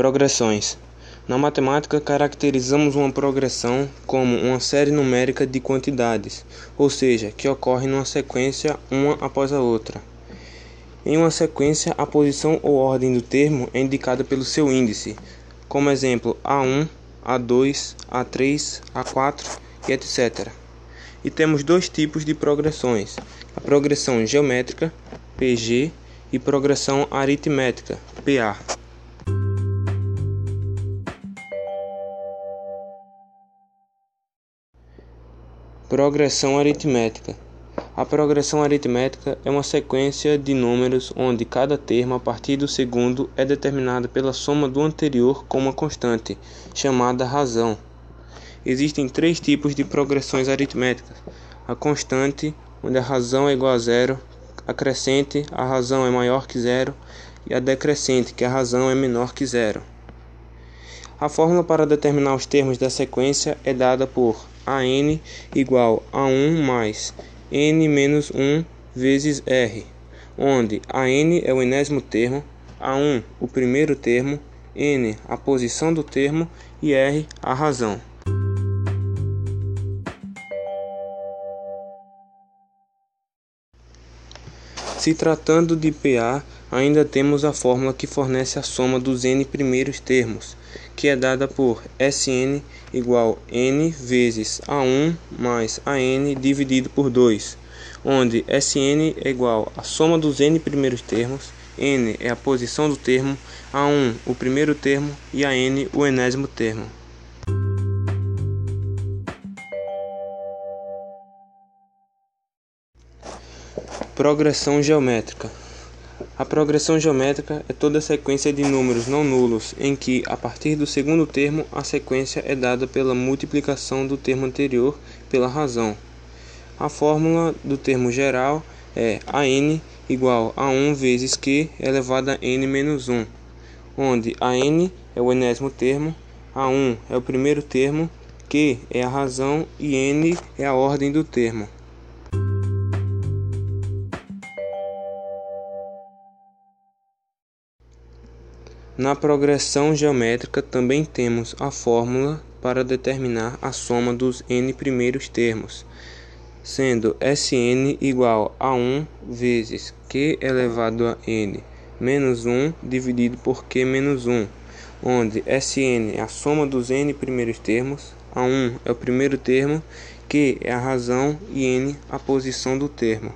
Progressões. Na matemática, caracterizamos uma progressão como uma série numérica de quantidades, ou seja, que ocorre numa sequência uma após a outra. Em uma sequência, a posição ou ordem do termo é indicada pelo seu índice, como exemplo A1, A2, A3, A4 e etc. E temos dois tipos de progressões: a progressão geométrica, PG, e progressão aritmética, PA. Progressão aritmética. A progressão aritmética é uma sequência de números onde cada termo a partir do segundo é determinado pela soma do anterior com uma constante, chamada razão. Existem três tipos de progressões aritméticas: a constante, onde a razão é igual a zero, a crescente, a razão é maior que zero, e a decrescente, que a razão é menor que zero. A fórmula para determinar os termos da sequência é dada por AN igual a 1 mais N menos 1 vezes R, onde AN é o enésimo termo, A1 o primeiro termo, N a posição do termo e R a razão. Se tratando de PA, ainda temos a fórmula que fornece a soma dos n primeiros termos, que é dada por Sn igual n vezes A1 mais AN dividido por 2, onde Sn é igual a soma dos n primeiros termos, n é a posição do termo, A1 o primeiro termo e AN o enésimo termo. Progressão geométrica. A progressão geométrica é toda sequência de números não nulos em que, a partir do segundo termo, a sequência é dada pela multiplicação do termo anterior pela razão. A fórmula do termo geral é AN igual a 1 vezes Q elevado a n menos 1, onde AN é o enésimo termo, A1 é o primeiro termo, Q é a razão e N é a ordem do termo. Na progressão geométrica também temos a fórmula para determinar a soma dos n primeiros termos, sendo Sn igual a 1 vezes q elevado a n menos 1 dividido por q menos 1, onde Sn é a soma dos n primeiros termos, a 1 é o primeiro termo, q é a razão e n a posição do termo.